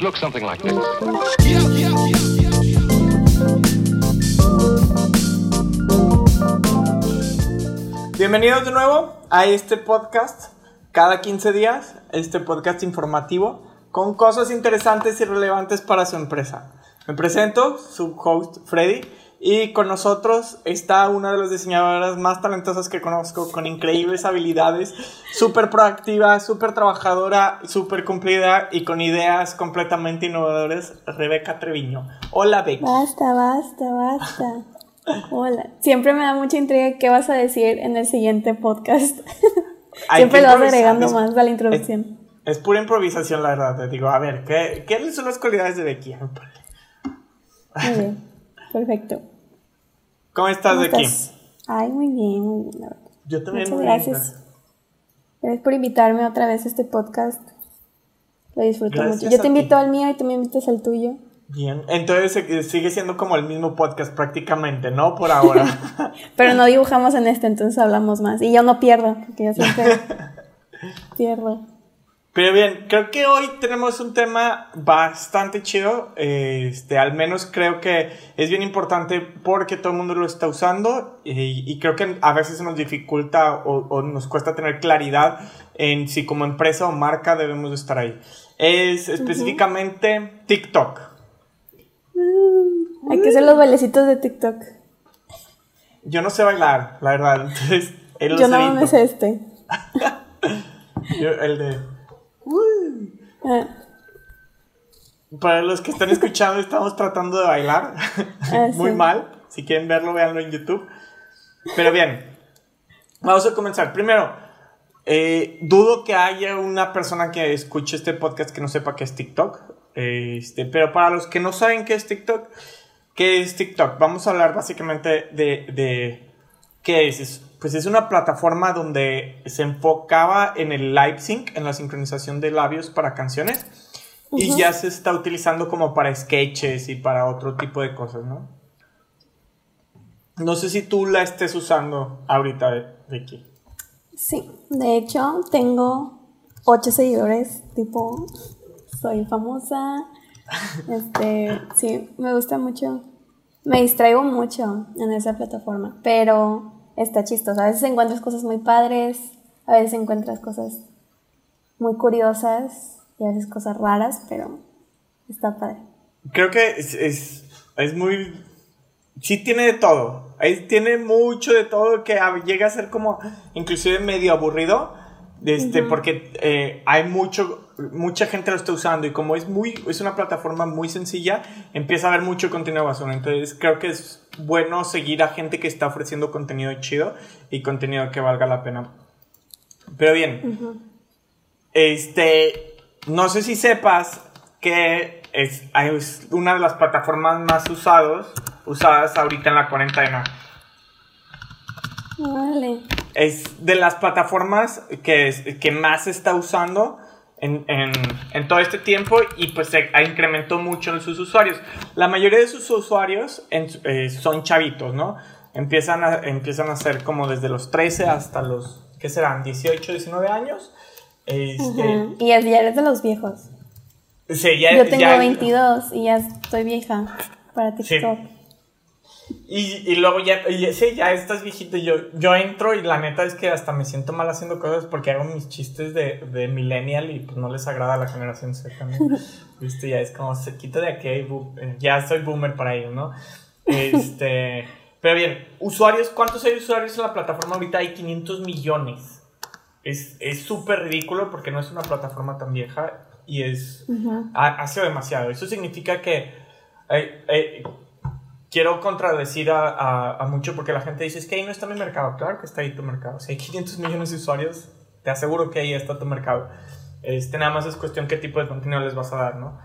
Looks something like this. Bienvenidos de nuevo a este podcast, cada 15 días, este podcast informativo con cosas interesantes y relevantes para su empresa. Me presento, su host Freddy, y con nosotros está una de las diseñadoras más talentosas que conozco, con increíbles habilidades, súper proactiva, súper trabajadora, súper cumplida y con ideas completamente innovadoras, Rebeca Treviño. Hola, Becky. Basta, basta, basta. Hola. Siempre me da mucha intriga qué vas a decir en el siguiente podcast. Siempre lo vas agregando más a la introducción. Es, pura improvisación, la verdad. Te digo, a ver, ¿qué, ¿qué son las cualidades de Becky? Muy bien. Perfecto. ¿Cómo estás de aquí? Ay, muy bien, muy bien. Yo también. Muchas gracias. Gracias por invitarme otra vez a este podcast. Lo disfruto mucho. Yo te invito al mío y tú me invitas al tuyo. Bien, entonces sigue siendo como el mismo podcast prácticamente, ¿no? Por ahora. Pero no dibujamos en este, entonces hablamos más. Y yo no pierdo, porque yo siempre pierdo. Pero bien, creo que hoy tenemos un tema bastante chido. Este, al menos creo que es bien importante porque todo el mundo lo está usando y, creo que a veces nos dificulta o, nos cuesta tener claridad en si como empresa o marca debemos estar ahí. Es específicamente TikTok. hay que hacer los bailecitos de TikTok. Yo no sé bailar, la verdad. Entonces, Yo no me sé este. Yo, el de... Ah. Para los que están escuchando, estamos tratando de bailar. Ah, Muy mal. Si quieren verlo, véanlo en YouTube. Pero bien, vamos a comenzar. Primero, eh, dudo que haya una persona que escuche este podcast que no sepa qué es TikTok. Este, pero para los que no saben qué es TikTok, ¿qué es TikTok? Vamos a hablar básicamente de, de qué es pues es una plataforma donde se enfocaba en el lip sync, en la sincronización de labios para canciones, y ya se está utilizando como para sketches y para otro tipo de cosas, ¿no? No sé si tú la estés usando ahorita, Vicky. Sí, de hecho tengo ocho seguidores, tipo, soy famosa, este, sí, me gusta mucho, me distraigo mucho en esa plataforma, pero está chistoso. A veces encuentras cosas muy padres, a veces encuentras cosas muy curiosas y a veces cosas raras, pero está padre. Creo que es, es, muy... Sí tiene de todo. Ahí tiene mucho de todo que llega a ser como inclusive medio aburrido. Este, Porque eh, hay mucho, mucha gente lo está usando y como es muy, es una plataforma muy sencilla, empieza a haber mucho contenido basura. Entonces creo que es bueno seguir a gente que está ofreciendo contenido chido y contenido que valga la pena. Pero bien, este, no sé si sepas que es, es, una de las plataformas más usados, usadas ahorita en la cuarentena. Vale. Es de las plataformas que, que más se está usando en, en, en, todo este tiempo y pues se ha incrementado mucho en sus usuarios. La mayoría de sus usuarios eh, son chavitos, ¿no? Empiezan a, empiezan a ser como desde los 13 hasta los, ¿qué serán? 18, 19 años. Este, Y ya eres de los viejos. Sí, ya, Yo tengo 22 y ya estoy vieja para TikTok. Y, y luego ya, sí, ya estás viejito. Yo, yo entro y la neta es que hasta me siento mal haciendo cosas porque hago mis chistes de, de millennial y pues no les agrada a la generación Z también. Viste, ya es como se quita de aquí, eh, ya soy boomer para ellos, ¿no? Este, pero bien, usuarios, ¿cuántos hay usuarios en la plataforma ahorita? Hay 500 millones. Es súper ridículo porque no es una plataforma tan vieja y es, ha, sido demasiado. Eso significa que quiero contradecir a, a, mucho porque la gente dice, es que ahí no está mi mercado. Claro que está ahí tu mercado. Si hay 500 millones de usuarios, te aseguro que ahí está tu mercado. Este, nada más es cuestión qué tipo de contenido les vas a dar, ¿no?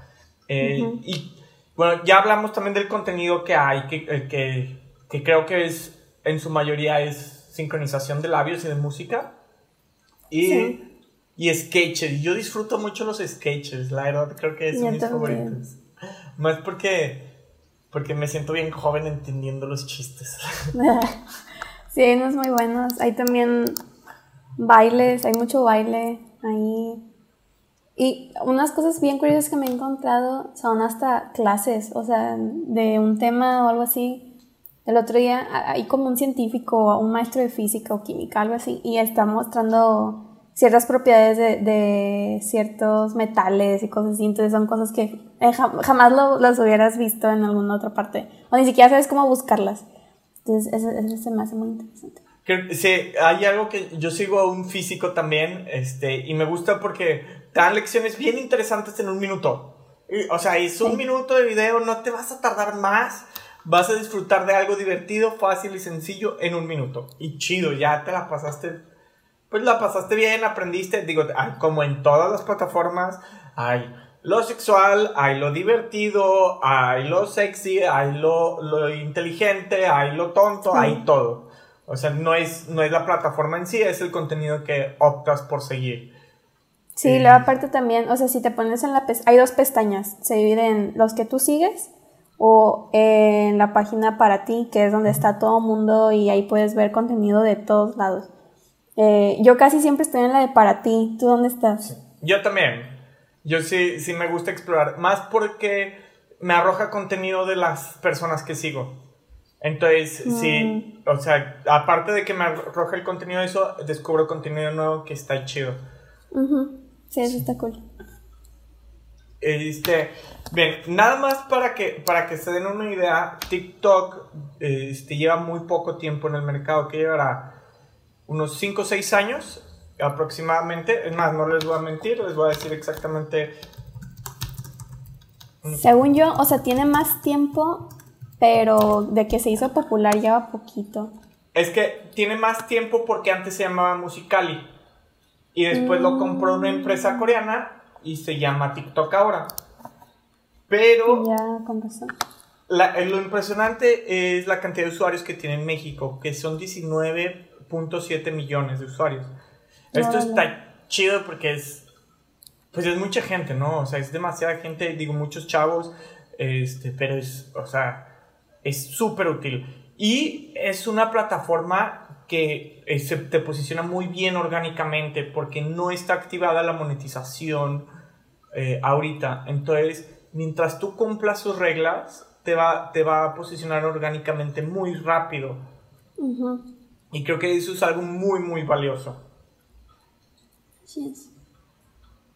Eh, y bueno, ya hablamos también del contenido que hay, que, eh, que, que, creo que es, en su mayoría es sincronización de labios y de música. Y, y sketches. Yo disfruto mucho los sketches, la verdad creo que son mis favoritos. Más porque porque me siento bien joven entendiendo los chistes. sí, unos muy buenos. Hay también bailes, hay mucho baile ahí. Y unas cosas bien curiosas que me he encontrado son hasta clases, o sea, de un tema o algo así. El otro día hay como un científico, un maestro de física o química, algo así, y está mostrando ciertas propiedades de, ciertos metales y cosas así. Entonces son cosas que eh, jamás lo, las hubieras visto en alguna otra parte. O ni siquiera sabes cómo buscarlas. Entonces eso, eso se me hace muy interesante. Sí, hay algo que yo sigo a un físico también, este, y me gusta porque dan lecciones bien interesantes en un minuto. o sea, es un minuto de video, no te vas a tardar más, vas a disfrutar de algo divertido, fácil y sencillo en un minuto. Y chido, ya te la pasaste, pues la pasaste bien, aprendiste, digo, como en todas las plataformas, hay lo sexual, hay lo divertido, hay lo sexy, hay lo, lo inteligente, hay lo tonto, hay todo. O sea, no es, no es la plataforma en sí, es el contenido que optas por seguir. Sí, eh, luego aparte también, o sea, si te pones en la... Hay dos pestañas, se dividen los que tú sigues o en la página para ti, que es donde está todo mundo y ahí puedes ver contenido de todos lados. Eh, yo casi siempre estoy en la de para ti. ¿Tú dónde estás? Yo también. Yo sí, sí me gusta explorar. Más porque me arroja contenido de las personas que sigo. Entonces, sí, mm. o sea, aparte de que me arroja el contenido de eso, descubro contenido nuevo que está chido. Sí, eso está cool. Este, bien, nada más para que, para que se den una idea, TikTok este, lleva muy poco tiempo en el mercado, que llevará unos 5 o 6 años aproximadamente. Es más, no les voy a mentir, les voy a decir exactamente. Según yo, o sea, tiene más tiempo pero de que se hizo popular lleva poquito. Es que tiene más tiempo porque antes se llamaba Musicali y después lo compró una empresa mm. coreana y se llama TikTok ahora. Pero ya, con razón. Eh, lo impresionante es la cantidad de usuarios que tiene en México, que son 19.7 millones de usuarios. Esto está chido porque es, pues es mucha gente, ¿no? O sea, es demasiada gente, digo, muchos chavos, este, pero es, o sea, es súper útil. Y es una plataforma que eh, se te posiciona muy bien orgánicamente porque no está activada la monetización eh, ahorita. Entonces, mientras tú cumplas sus reglas, te va, te va a posicionar orgánicamente muy rápido. Y creo que eso es algo muy, muy valioso. Sí.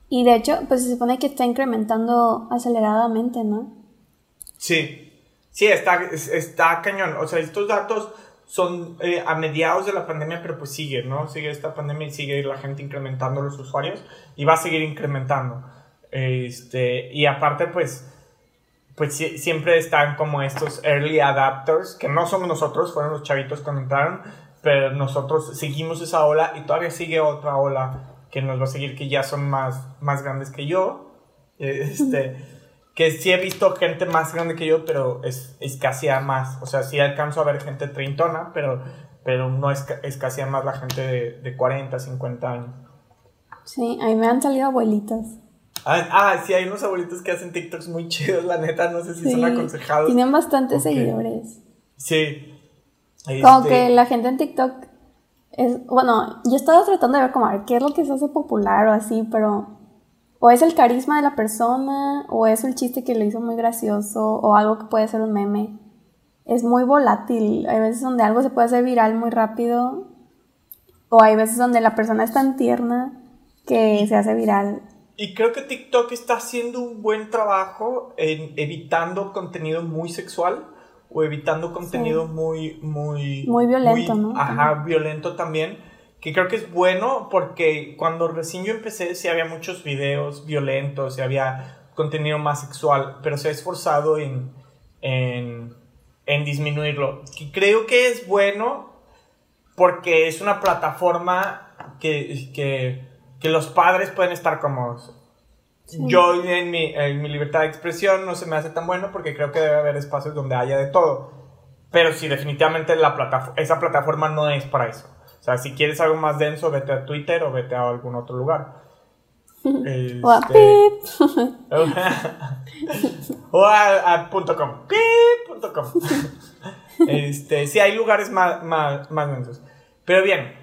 Y de hecho, pues se supone que está incrementando aceleradamente, ¿no? Sí, Sí, está, está cañón. O sea, estos datos son eh, a mediados de la pandemia, pero pues sigue, ¿no? Sigue esta pandemia y sigue la gente incrementando los usuarios y va a seguir incrementando. Este, y aparte, pues, pues siempre están como estos early adapters, que no somos nosotros, fueron los chavitos cuando entraron, pero nosotros seguimos esa ola y todavía sigue otra ola que nos va a seguir, que ya son más, más grandes que yo. Este que sí he visto gente más grande que yo, pero es, escasea más. O sea, sí alcanzo a ver gente treintona, pero, pero no es, escasea más la gente de, de 40, 50 años. Sí, a mí me han salido abuelitas. Ah, ah, sí, hay unos abuelitos que hacen TikToks muy chidos, la neta, no sé si son aconsejados. Tienen bastantes seguidores. Sí. Como este que la gente en TikTok es, bueno, yo estaba tratando de ver como, a ver, qué es lo que se hace popular o así, pero o es el carisma de la persona, o es el chiste que lo hizo muy gracioso, o algo que puede ser un meme. Es muy volátil. Hay veces donde algo se puede hacer viral muy rápido, o hay veces donde la persona es tan tierna que se hace viral. Y creo que TikTok está haciendo un buen trabajo en evitando contenido muy sexual o evitando contenido muy, muy... Muy violento, ¿no? Ajá, violento también que creo que es bueno porque cuando recién yo empecé sí había muchos videos violentos y había contenido más sexual, pero se ha esforzado en, en, en disminuirlo. Y creo que es bueno porque es una plataforma que, que, que los padres pueden estar cómodos. Yo en mi, en mi libertad de expresión no se me hace tan bueno porque creo que debe haber espacios donde haya de todo. Pero sí, definitivamente la plataforma, esa plataforma no es para eso. O sea, si quieres algo más denso, vete a Twitter o vete a algún otro lugar. Este, o a Pip. o a, .com. Este, sí, hay lugares más, más, más densos. Pero bien,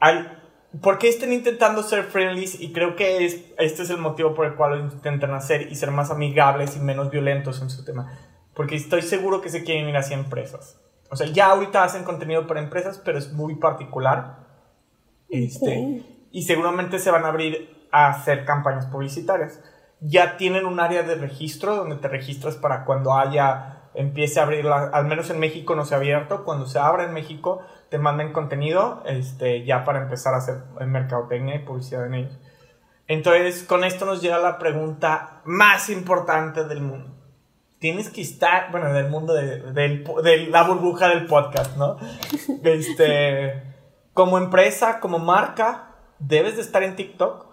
al, ¿por qué estén intentando ser friendly? Y creo que es, este es el motivo por el cual lo intentan hacer y ser más amigables y menos violentos en su tema. Porque estoy seguro que se quieren ir hacia empresas. O sea, ya ahorita hacen contenido para empresas, pero es muy particular. Este, Y seguramente se van a abrir a hacer campañas publicitarias. Ya tienen un área de registro donde te registras para cuando haya, empiece a abrir, al menos en México no se ha abierto, cuando se abra en México te manden contenido este, ya para empezar a hacer mercadotecnia y publicidad en ellos. Entonces, con esto nos llega la pregunta más importante del mundo. Tienes que estar, bueno, del mundo de, de la burbuja del podcast, ¿no? Este, como empresa, como marca, debes de estar en TikTok.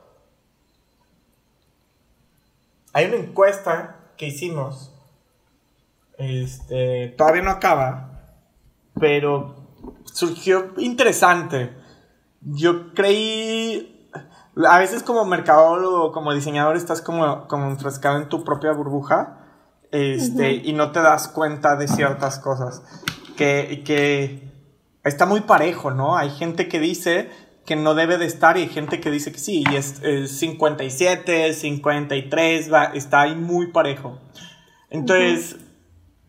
Hay una encuesta que hicimos. Este, todavía no acaba, pero surgió interesante. Yo creí, a veces como mercadólogo, como diseñador, estás como, como enfrascado en tu propia burbuja este, y no te das cuenta de ciertas cosas. Que, que está muy parejo, ¿no? Hay gente que dice que no debe de estar y hay gente que dice que sí, y es, 57, 53, va, está ahí muy parejo. Entonces,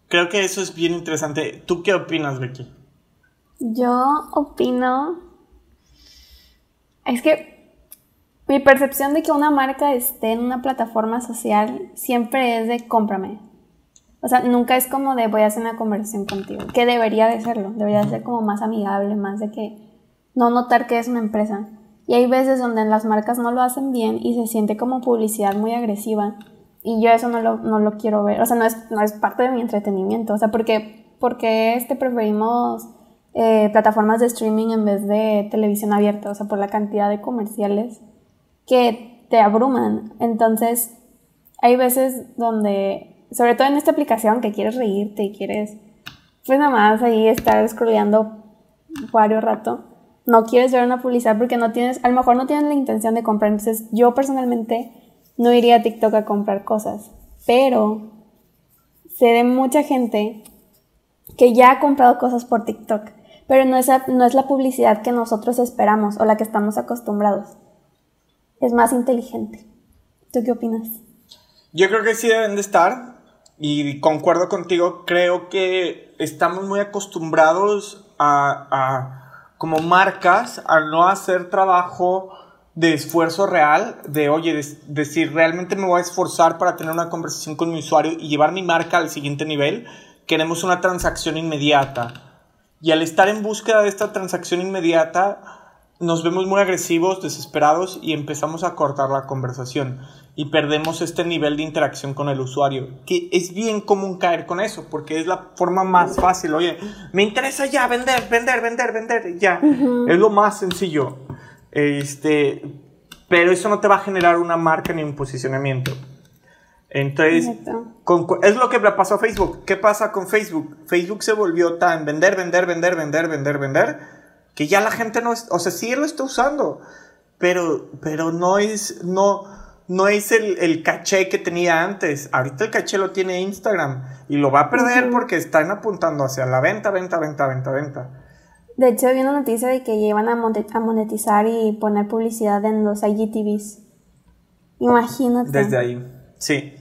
creo que eso es bien interesante. ¿Tú qué opinas, Becky? Yo opino, es que mi percepción de que una marca esté en una plataforma social siempre es de cómprame. O sea, nunca es como de voy a hacer una conversación contigo, que debería de serlo, debería de ser como más amigable, más de que no notar que es una empresa. Y hay veces donde las marcas no lo hacen bien y se siente como publicidad muy agresiva. Y yo eso no lo, no lo quiero ver. O sea, no es, no es parte de mi entretenimiento. O sea, porque, porque este preferimos eh, plataformas de streaming en vez de televisión abierta. O sea, por la cantidad de comerciales que te abruman. Entonces, hay veces donde sobre todo en esta aplicación que quieres reírte y quieres, pues nada más ahí estar scrolleando varios rato. No quieres ver una publicidad porque no tienes, a lo mejor no tienes la intención de comprar. Entonces, yo personalmente no iría a TikTok a comprar cosas. Pero sé de mucha gente que ya ha comprado cosas por TikTok. Pero no es, no es la publicidad que nosotros esperamos o la que estamos acostumbrados. Es más inteligente. ¿Tú qué opinas? Yo creo que sí deben de estar y concuerdo contigo, creo que estamos muy acostumbrados a, como marcas, a no hacer trabajo de esfuerzo real, de, oye, decir, realmente me voy a esforzar para tener una conversación con mi usuario y llevar mi marca al siguiente nivel. Queremos una transacción inmediata. Y al estar en búsqueda de esta transacción inmediata, nos vemos muy agresivos, desesperados y empezamos a cortar la conversación y perdemos este nivel de interacción con el usuario. Que es bien común caer con eso, porque es la forma más fácil. Oye, me interesa ya vender, vender, vender, vender, ya. Es lo más sencillo. Este, pero eso no te va a generar una marca ni un posicionamiento. Entonces, es lo que le pasó a Facebook. ¿Qué pasa con Facebook? Facebook se volvió tan vender, vender, vender, vender, vender, vender, que ya la gente no, es, o sea, sí lo está usando, pero, pero no es, no, no es el, caché que tenía antes. Ahorita el caché lo tiene Instagram y lo va a perder porque están apuntando hacia la venta, venta, venta, venta, venta. De hecho, vi una noticia de que llevan a monetizar y poner publicidad en los IGTVs. Imagínate. Desde ahí, sí.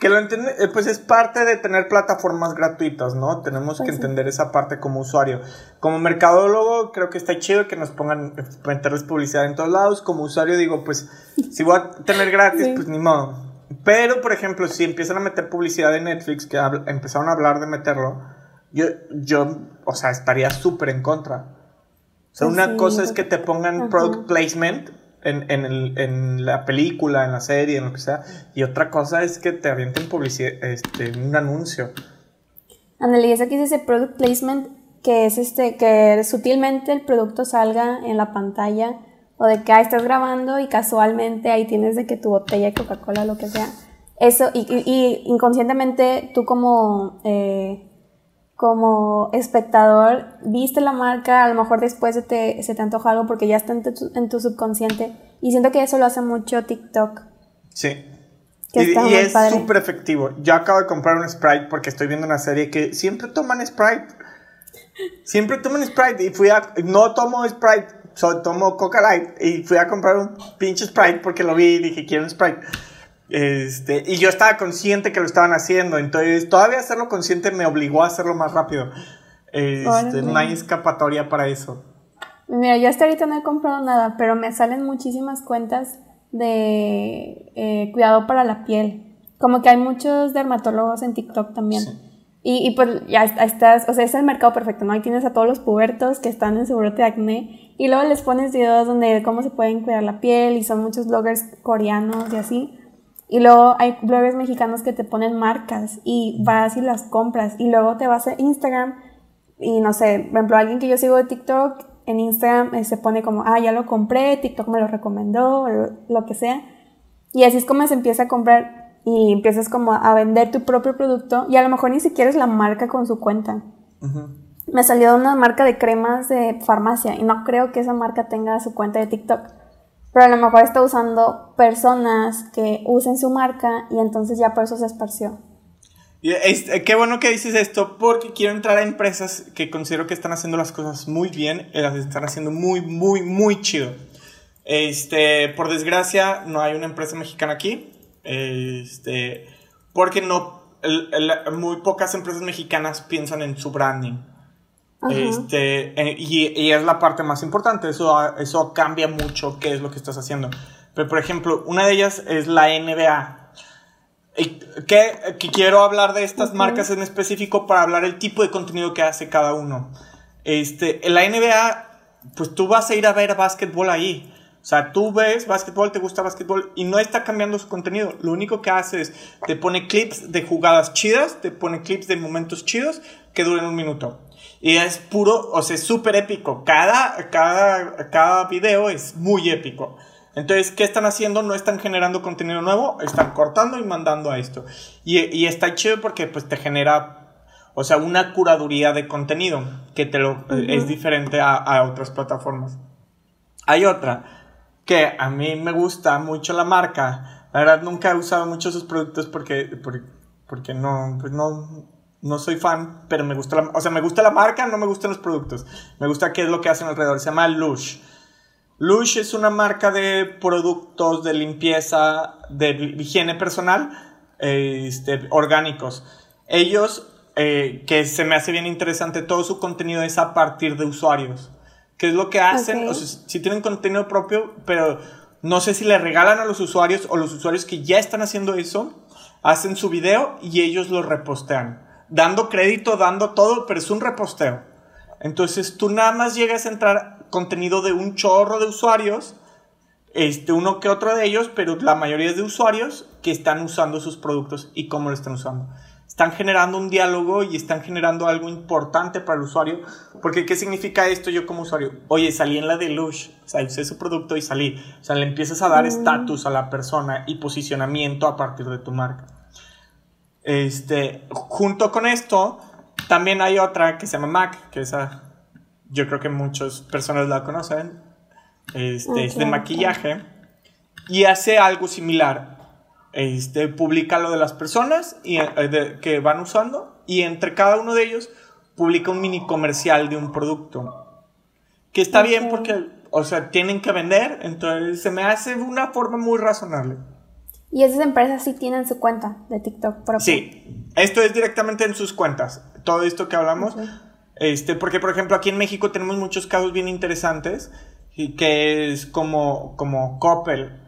Que lo entiende, eh, pues es parte de tener plataformas gratuitas, ¿no? Tenemos que pues entender esa parte como usuario. Como mercadólogo, creo que está chido que nos pongan, meterles publicidad en todos lados. Como usuario, digo, pues, si voy a tener gratis, pues ni modo. Pero, por ejemplo, si empiezan a meter publicidad en Netflix, que empezaron a hablar de meterlo, yo, yo o sea, estaría súper en contra. O sea, pues una cosa es que te pongan product placement en, en, el, en, la película, en la serie, en lo que sea. Y otra cosa es que te avienten publicidad, este, un anuncio. Eso aquí dice product placement, que es este, que sutilmente el producto salga en la pantalla, o de que ahí estás grabando y casualmente ahí tienes de que tu botella de Coca-Cola, lo que sea. Eso, y, y, inconscientemente tú como eh, como espectador, viste la marca, a lo mejor después se te, se te antoja algo porque ya está en tu, subconsciente. Y siento que eso lo hace mucho TikTok. Sí. y, es súper efectivo. Yo acabo de comprar un Sprite porque estoy viendo una serie que siempre toman Sprite. Siempre toman Sprite. Y fui a. No tomo Sprite. tomo Coca Light y fui a comprar un pinche Sprite porque lo vi y dije, quiero un Sprite. Este, y yo estaba consciente que lo estaban haciendo, entonces todavía hacerlo consciente me obligó a hacerlo más rápido. Este, no hay escapatoria para eso. Mira, yo hasta ahorita no he comprado nada, pero me salen muchísimas cuentas de eh, cuidado para la piel. Como que hay muchos dermatólogos en TikTok también. Y, y, pues ya estás, o sea, es el mercado perfecto, ¿no? Ahí tienes a todos los pubertos que están en su brote de acné y luego les pones videos donde cómo se pueden cuidar la piel y son muchos bloggers coreanos y así. Y luego hay bloggers mexicanos que te ponen marcas y vas y las compras. Y luego te vas a Instagram y no sé, por ejemplo, alguien que yo sigo de TikTok en Instagram eh, se pone como, ah, ya lo compré, TikTok me lo recomendó, o lo que sea. Y así es como se empieza a comprar y empiezas como a vender tu propio producto y a lo mejor ni siquiera es la marca con su cuenta. Me salió una marca de cremas de farmacia y no creo que esa marca tenga su cuenta de TikTok pero a lo mejor está usando personas que usen su marca y entonces ya por eso se esparció. Eh, qué bueno que dices esto porque quiero entrar a empresas que considero que están haciendo las cosas muy bien, las están haciendo muy, muy, muy chido. Este, por desgracia, no hay una empresa mexicana aquí, este, porque no, muy pocas empresas mexicanas piensan en su branding. Este, eh, y, es la parte más importante, eso, eso cambia mucho qué es lo que estás haciendo. Pero, por ejemplo, una de ellas es la NBA. Que, que quiero hablar de estas marcas en específico para hablar el tipo de contenido que hace cada uno. Este, en la NBA, pues tú vas a ir a ver básquetbol ahí. O sea, tú ves básquetbol, te gusta básquetbol y no está cambiando su contenido. Lo único que hace es te pone clips de jugadas chidas, te pone clips de momentos chidos que duren un minuto. Y es puro, o sea, es súper épico. Cada, cada, cada video es muy épico. Entonces, ¿qué están haciendo? No están generando contenido nuevo, están cortando y mandando a esto. Y, y está chido porque pues te genera, o sea, una curaduría de contenido que te lo, es diferente a, a, otras plataformas. Hay otra que a mí me gusta mucho la marca. La verdad, nunca he usado mucho sus productos porque, porque, porque no, pues no, no soy fan, pero me gusta la, o sea, me gusta la marca, no me gustan los productos. Me gusta qué es lo que hacen alrededor. Se llama Lush. Lush es una marca de productos de limpieza, de higiene personal, este, orgánicos. Ellos, eh, que se me hace bien interesante, todo su contenido es a partir de usuarios. ¿Qué es lo que hacen? O sea, si tienen contenido propio, pero no sé si le regalan a los usuarios o los usuarios que ya están haciendo eso, hacen su video y ellos lo repostean dando crédito, dando todo, pero es un reposteo. Entonces tú nada más llegas a entrar contenido de un chorro de usuarios, este, uno que otro de ellos, pero la mayoría es de usuarios que están usando sus productos y cómo lo están usando. Están generando un diálogo y están generando algo importante para el usuario. Porque, ¿qué significa esto yo como usuario? Oye, salí en la de Lush, o sea, usé su producto y salí. O sea, le empiezas a dar mm. estatus a la persona y posicionamiento a partir de tu marca. Este, junto con esto, también hay otra que se llama Mac, que esa yo creo que muchas personas la conocen. Este, es de maquillaje y hace algo similar. Este, publica lo de las personas y, eh, que van usando y entre cada uno de ellos publica un mini comercial de un producto. Que está bien porque, o sea, tienen que vender, entonces se me hace una forma muy razonable. Y esas empresas sí tienen su cuenta de TikTok propia. Sí, esto es directamente en sus cuentas. Todo esto que hablamos. Este, porque, por ejemplo, aquí en México tenemos muchos casos bien interesantes, y que es como, como Coppel.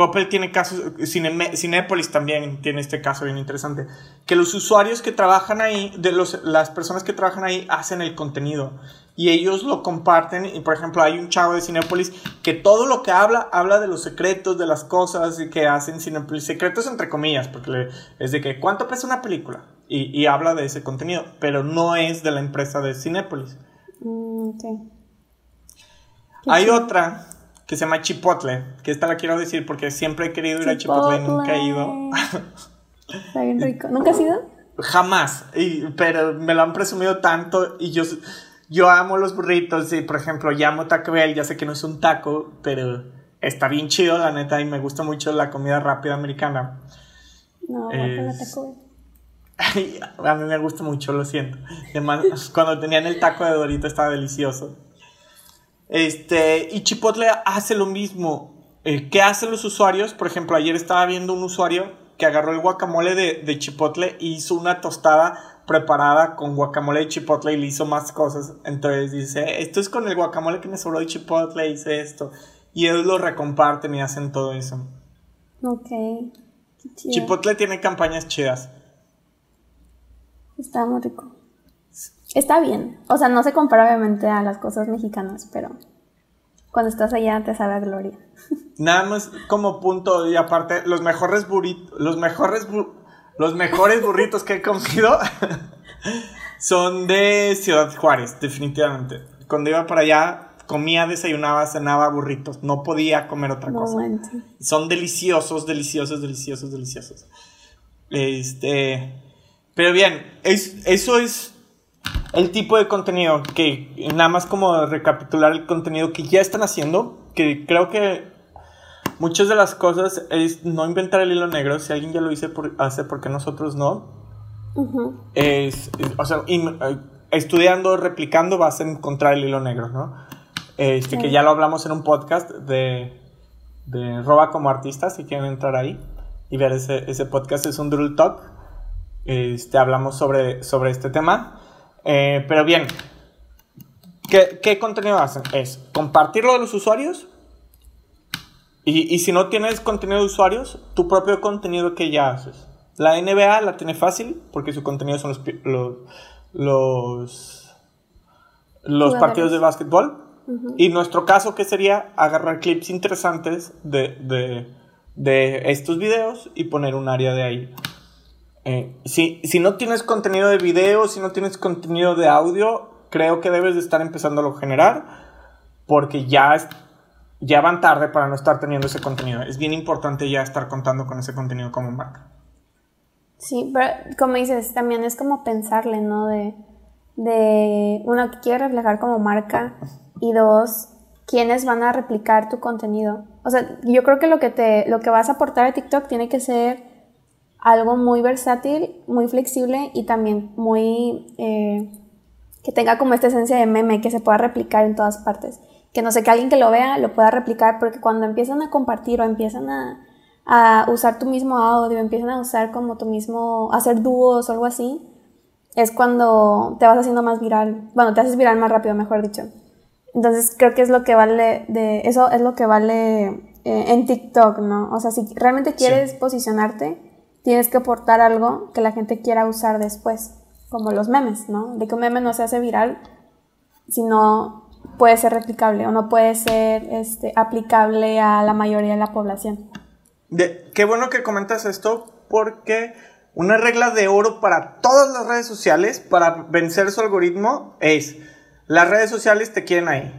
Coppel tiene casos, Cinepolis también tiene este caso bien interesante, que los usuarios que trabajan ahí, de los, las personas que trabajan ahí, hacen el contenido y ellos lo comparten. Y por ejemplo, hay un chavo de Cinepolis que todo lo que habla, habla de los secretos, de las cosas que hacen Cinepolis. Secretos entre comillas, porque es de que cuánto pesa una película. Y, habla de ese contenido, pero no es de la empresa de Cinepolis. Mm, hay otra que se llama Chipotle, que esta la quiero decir porque siempre he querido ir a Chipotle y nunca he ido. Está bien rico. ¿Nunca has ido? Jamás, y, pero me lo han presumido tanto y yo yo amo los burritos y, por ejemplo, llamo Taco Bell, ya sé que no es un taco, pero está bien chido, la neta, y me gusta mucho la comida rápida americana. No, es... Taco Bell. a mí me gusta mucho, lo siento. Además, cuando tenían el taco de Dorito estaba delicioso. Este, y Chipotle hace lo mismo. Eh, ¿Qué hacen los usuarios? Por ejemplo, ayer estaba viendo un usuario que agarró el guacamole de, de Chipotle y hizo una tostada preparada con guacamole de Chipotle y le hizo más cosas. Entonces dice, esto es con el guacamole que me sobró de Chipotle, hice esto. Y ellos lo recomparten y hacen todo eso. Ok. Chipotle tiene campañas chidas. Está muy rico. Está bien. O sea, no se compara obviamente a las cosas mexicanas, pero cuando estás allá te sabe a gloria. Nada más como punto y aparte, los mejores burritos, los mejores, los mejores burritos que he comido son de Ciudad Juárez, definitivamente. Cuando iba para allá, comía, desayunaba, cenaba burritos. No podía comer otra cosa. Son deliciosos, deliciosos, deliciosos, deliciosos. Este, pero bien, es, eso es el tipo de contenido que nada más como recapitular el contenido que ya están haciendo, que creo que muchas de las cosas es no inventar el hilo negro, si alguien ya lo hice por, hace porque nosotros no. es, o sea, eh, estudiando, replicando vas a encontrar el hilo negro, ¿no? Este, que ya lo hablamos en un podcast de, de Roba como artista, si quieren entrar ahí y ver ese, ese podcast, es un Drill Talk. Este, hablamos sobre, sobre este tema. Eh, pero bien, ¿qué, contenido hacen? Es compartirlo de los usuarios. Y, si no tienes contenido de usuarios, tu propio contenido que ya haces. La NBA la tiene fácil porque su contenido son los, los, los, partidos de básquetbol. Y nuestro caso, que sería agarrar clips interesantes de, de, de estos videos y poner un área de ahí. Eh, si, si no tienes contenido de video, si no tienes contenido de audio, creo que debes de estar empezando a generar porque ya, ya van tarde para no estar teniendo ese contenido. Es bien importante ya estar contando con ese contenido como marca. Sí, pero como dices, también es como pensarle, ¿no? De, de uno, que quiere reflejar como marca y dos, quiénes van a replicar tu contenido. O sea, yo creo que lo que, te, lo que vas a aportar a TikTok tiene que ser algo muy versátil, muy flexible y también muy... Eh, que tenga como esta esencia de meme, que se pueda replicar en todas partes. Que no sé, que alguien que lo vea lo pueda replicar, porque cuando empiezan a compartir o empiezan a, a usar tu mismo audio, empiezan a usar como tu mismo, hacer dúos o algo así, es cuando te vas haciendo más viral. Bueno, te haces viral más rápido, mejor dicho. Entonces creo que es lo que vale de eso es lo que vale eh, en TikTok, ¿no? O sea, si realmente quieres posicionarte, tienes que aportar algo que la gente quiera usar después, como los memes, ¿no? De que un meme no se hace viral, sino puede ser replicable o no puede ser este, aplicable a la mayoría de la población. De, qué bueno que comentas esto porque una regla de oro para todas las redes sociales, para vencer su algoritmo, es las redes sociales te quieren ahí.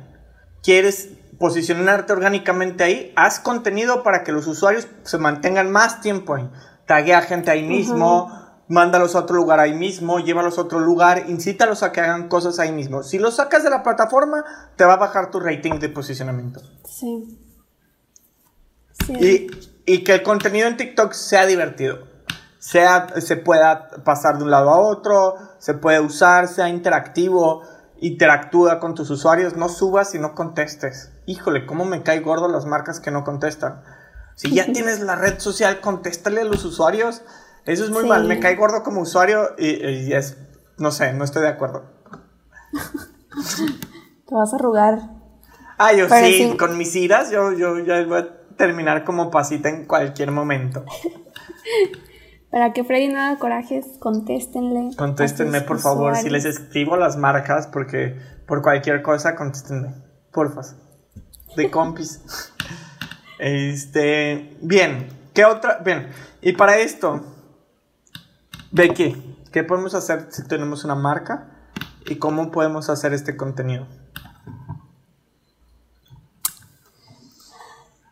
Quieres posicionarte orgánicamente ahí, haz contenido para que los usuarios se mantengan más tiempo ahí taguea gente ahí mismo, mándalos a otro lugar ahí mismo, llévalos a otro lugar, incítalos a que hagan cosas ahí mismo. Si los sacas de la plataforma, te va a bajar tu rating de posicionamiento. Sí. Y, y, que el contenido en TikTok sea divertido. Sea, se pueda pasar de un lado a otro, se puede usar, sea interactivo, interactúa con tus usuarios, no subas y no contestes. Híjole, cómo me cae gordo las marcas que no contestan. Si ya tienes la red social, contéstale a los usuarios. Eso es muy mal. Me cae gordo como usuario y, es, no sé, no estoy de acuerdo. Te vas a arrugar. Ah, yo sí, con mis iras, yo, yo ya voy a terminar como pasita en cualquier momento. Para que Freddy no haga corajes, contéstenle. Contéstenme, por favor. Si les escribo las marcas, porque por cualquier cosa, contéstenme. Porfa. De compis. Este, bien, ¿qué otra? Bien, y para esto, Becky, ¿qué podemos hacer si tenemos una marca? ¿Y cómo podemos hacer este contenido?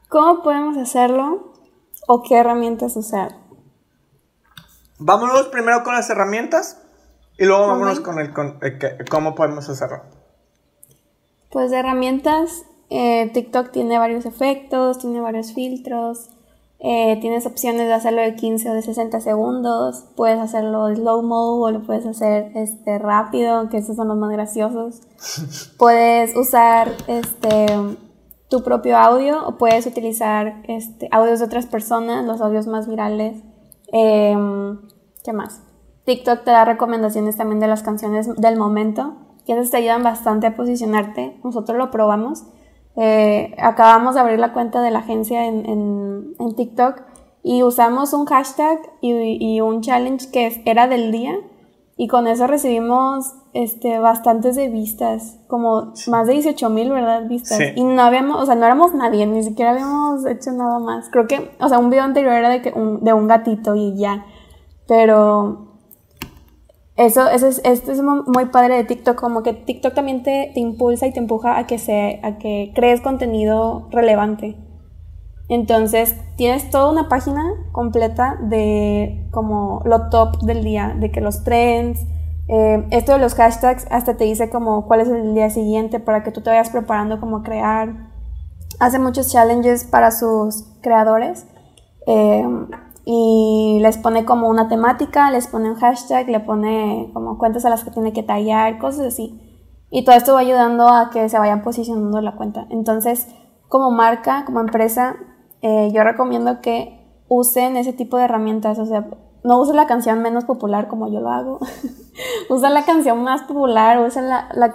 ¿Cómo podemos hacerlo? ¿O qué herramientas usar? Vámonos primero con las herramientas y luego vámonos con el, eh, cómo podemos hacerlo. Pues de herramientas eh, TikTok tiene varios efectos, tiene varios filtros. Eh, tienes opciones de hacerlo de 15 o de 60 segundos. Puedes hacerlo de slow mo o lo puedes hacer este, rápido, que esos son los más graciosos. puedes usar este, tu propio audio o puedes utilizar este, audios de otras personas, los audios más virales. Em, ¿Qué más? TikTok te da recomendaciones también de las canciones del momento, que esas te ayudan bastante a posicionarte. Nosotros lo probamos eh, acabamos de abrir la cuenta de la agencia en, TikTok y usamos un hashtag y, un challenge que era del día y con eso recibimos este, bastantes de vistas, como más de 18 mil, ¿verdad? Vistas. Y no habíamos, o sea, no éramos nadie, ni siquiera habíamos hecho nada más. Creo que, o sea, un video anterior era de, que de un gatito y ya. Pero eso, eso es, esto es muy padre de TikTok, como que TikTok también te, te, impulsa y te empuja a que, se, a que crees contenido relevante. Entonces, tienes toda una página completa de como lo top del día, de que los trends, eh, esto de los hashtags hasta te dice como cuál es el día siguiente para que tú te vayas preparando como crear. Hace muchos challenges para sus creadores. Eh, y les pone como una temática, les pone un hashtag, le pone como cuentas a las que tiene que tallar, cosas así. Y todo esto va ayudando a que se vayan posicionando la cuenta. Entonces, como marca, como empresa, eh, yo recomiendo que usen ese tipo de herramientas. O sea, no usen la canción menos popular como yo lo hago. usen la canción más popular, usen la, la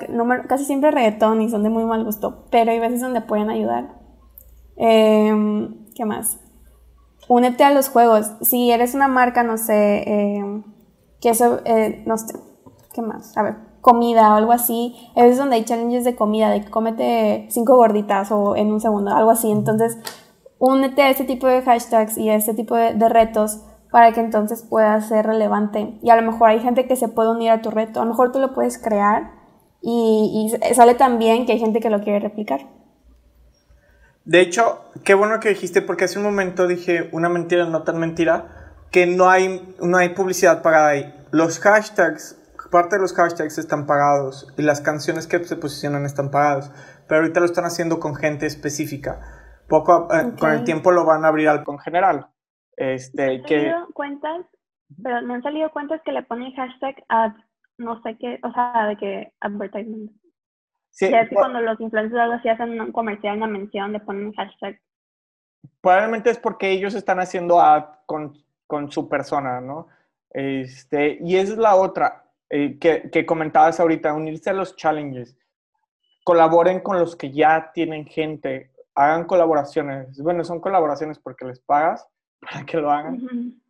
casi siempre reggaetón y son de muy mal gusto. Pero hay veces donde pueden ayudar. Em, ¿Qué más? Únete a los juegos. Si eres una marca, no sé, eh, que eso, eh, no sé, ¿qué más? A ver, comida o algo así. Veces donde hay challenges de comida, de que cómete cinco gorditas o en un segundo, algo así. Entonces, únete a este tipo de hashtags y a este tipo de, retos para que entonces pueda ser relevante. Y a lo mejor hay gente que se puede unir a tu reto. A lo mejor tú lo puedes crear y, y sale tan bien que hay gente que lo quiere replicar. De hecho, qué bueno que dijiste, porque hace un momento dije una mentira, no tan mentira, que no hay, no hay publicidad pagada ahí. Los hashtags, parte de los hashtags están pagados y las canciones que se posicionan están pagadas, pero ahorita lo están haciendo con gente específica. Poco eh, con el tiempo lo van a abrir al con general. Este, que cuentas, pero me han salido cuentas que le ponen hashtag ad, no sé qué, o sea, de que advertisement. Sí, es que cuando los influencers algo así hacen un comercial, una mención, le ponen un hashtag. Probablemente es porque ellos están haciendo ad con, con su persona, ¿no? Este, y esa es la otra eh, que, que, comentabas ahorita, unirse a los challenges. Colaboren con los que ya tienen gente, hagan colaboraciones. Bueno, son colaboraciones porque les pagas para que lo hagan,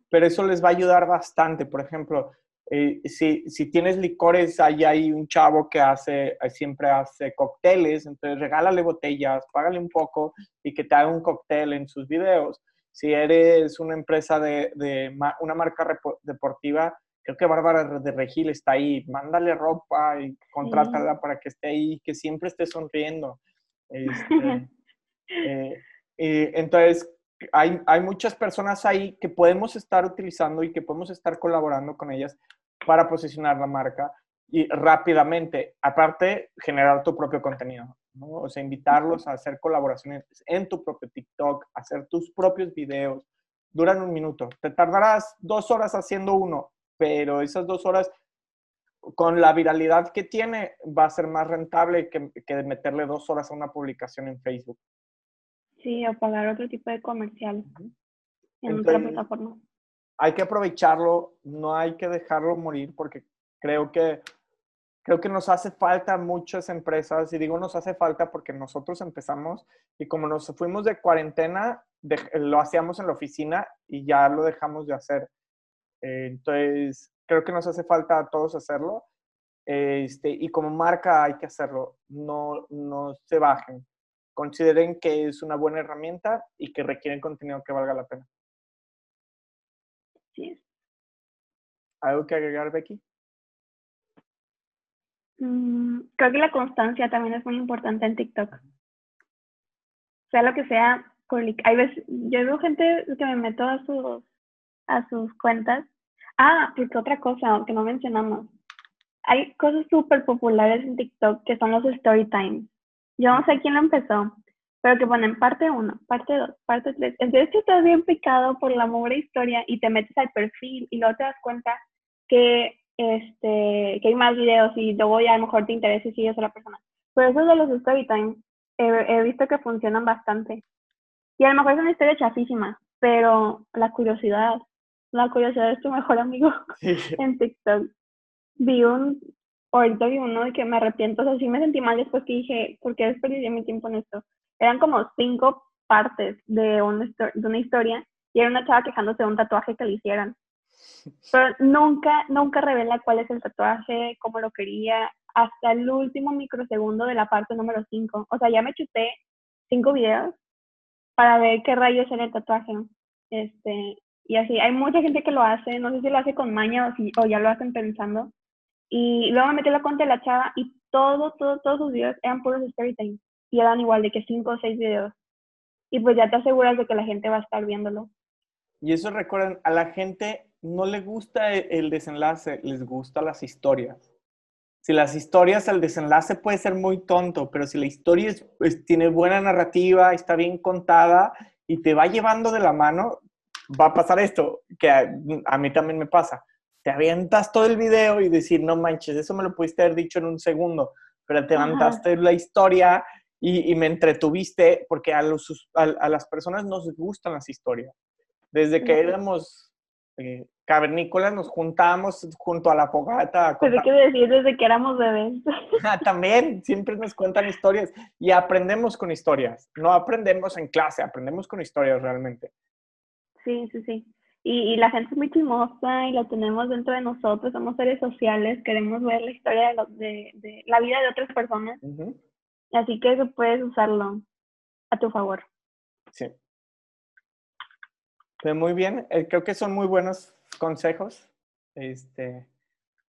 pero eso les va a ayudar bastante. Por ejemplo, eh, si, si, tienes licores, ahí hay un chavo que hace, eh, siempre hace cócteles, entonces regálale botellas, págale un poco y que te haga un cóctel en sus videos. Si eres una empresa de, de una marca deportiva, creo que Bárbara de Regil está ahí, mándale ropa y contrátala para que esté ahí, que siempre esté sonriendo. Este, eh, entonces, hay, muchas personas ahí que podemos estar utilizando y que podemos estar colaborando con ellas para posicionar la marca y rápidamente, aparte, generar tu propio contenido, ¿no? O sea, invitarlos a hacer colaboraciones en tu propio TikTok, hacer tus propios videos, duran un minuto. Te tardarás dos horas haciendo uno, pero esas dos horas, con la viralidad que tiene, va a ser más rentable que meterle dos horas a una publicación en Facebook. Sí, o pagar otro tipo de comercial en otra plataforma. Hay que aprovecharlo, no hay que dejarlo morir porque creo que creo que nos hace falta muchas empresas, y digo nos hace falta porque nosotros empezamos y como nos fuimos de cuarentena, lo hacíamos en la oficina y ya lo dejamos de hacer. Eh, entonces, creo que nos hace falta a todos hacerlo. Este, y como marca hay que hacerlo, no, no se bajen consideren que es una buena herramienta y que requieren contenido que valga la pena. Sí. ¿Algo que agregar, Becky? Mm, creo que la constancia también es muy importante en TikTok. Sea lo que sea, hay veces, yo veo gente que me meto a sus, a sus cuentas. Ah, porque otra cosa que no mencionamos. Hay cosas súper populares en TikTok que son los story times. Yo no sé quién lo empezó, pero que ponen parte 1, parte 2, parte 3. Entonces tú estás bien picado por la mugre historia y te metes al perfil y luego te das cuenta que, este, que hay más videos y luego ya a lo mejor te interesa y sigues a la persona. Pero eso de los story time he, he visto que funcionan bastante. Y a lo mejor es una historia chafísima, pero la curiosidad, la curiosidad es tu mejor amigo en TikTok. Vi un, ahorita vi uno de que me arrepiento, o sea, sí me sentí mal después que dije, ¿por qué desperdicié mi tiempo en esto? Eran como cinco partes de una, de una historia y era una chava quejándose de un tatuaje que le hicieran. Pero nunca, nunca revela cuál es el tatuaje, cómo lo quería, hasta el último microsegundo de la parte número 5. O sea, ya me chuté cinco videos para ver qué rayos era el tatuaje. Este, y así, hay mucha gente que lo hace, no sé si lo hace con maña o, si, o ya lo hacen pensando. Y luego me metí la cuenta de la chava y todo, todo, todos sus videos eran puros storytime. Y eran igual de que cinco o seis videos. Y pues ya te aseguras de que la gente va a estar viéndolo. Y eso recuerden, a la gente no le gusta e, el desenlace, les gusta las historias. Si las historias, el desenlace puede ser muy tonto, pero si la historia tiene buena narrativa, está bien contada y te va llevando de la mano, va a pasar esto, que a, mí también me pasa. Te avientas todo el video y decir, no manches, eso me lo pudiste haber dicho en un segundo, pero te avientaste la historia y, me entretuviste, porque a, los, a, las personas nos gustan las historias. Desde que éramos eh, cavernícolas nos juntábamos junto a la fogata. Pero que decir desde que éramos bebés. Ah, también, siempre nos cuentan historias y aprendemos con historias. No aprendemos en clase, aprendemos con historias realmente. Sí, sí, sí. Y, la gente es muy chismosa y la tenemos dentro de nosotros, somos seres sociales, queremos ver la historia de, de, la vida de otras personas. Así que eso puedes usarlo a tu favor. Sí. Muy bien, eh, creo que son muy buenos consejos. Este,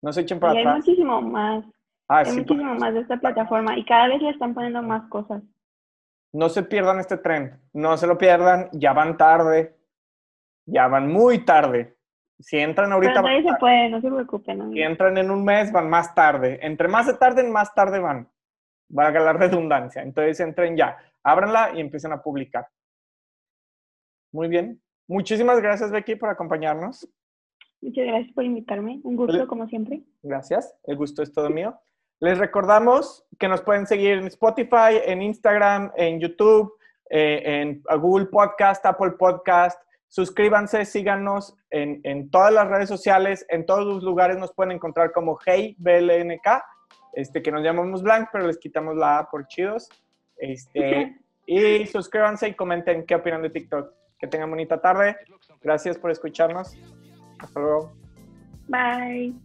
no se echen para y hay muchísimo más. Ah, hay muchísimo más de esta plataforma y cada vez le están poniendo más cosas. No se pierdan este tren, no se lo pierdan, ya van tarde, ya van muy tarde. Si entran ahorita... Pero se puede, no se preocupen. Si entran en un mes, van más tarde. Entre más se tarden, más tarde van. Valga la redundancia. Entonces entren ya, ábranla y empiecen a publicar. Muy bien. Muchísimas gracias, Becky, por acompañarnos. Muchas gracias por invitarme. Un gusto, como siempre. Gracias. El gusto es todo mío. Les recordamos que nos pueden seguir en Spotify, en Instagram, en YouTube, eh, en Google Podcast, Apple Podcast. Suscríbanse, síganos en, en, todas las redes sociales, en todos los lugares nos pueden encontrar como Hey BLNK, este, que nos llamamos Blank, pero les quitamos la A por chidos. Este, y suscríbanse y comenten qué opinan de TikTok. Que tengan bonita tarde. Gracias por escucharnos. Hasta luego. Bye.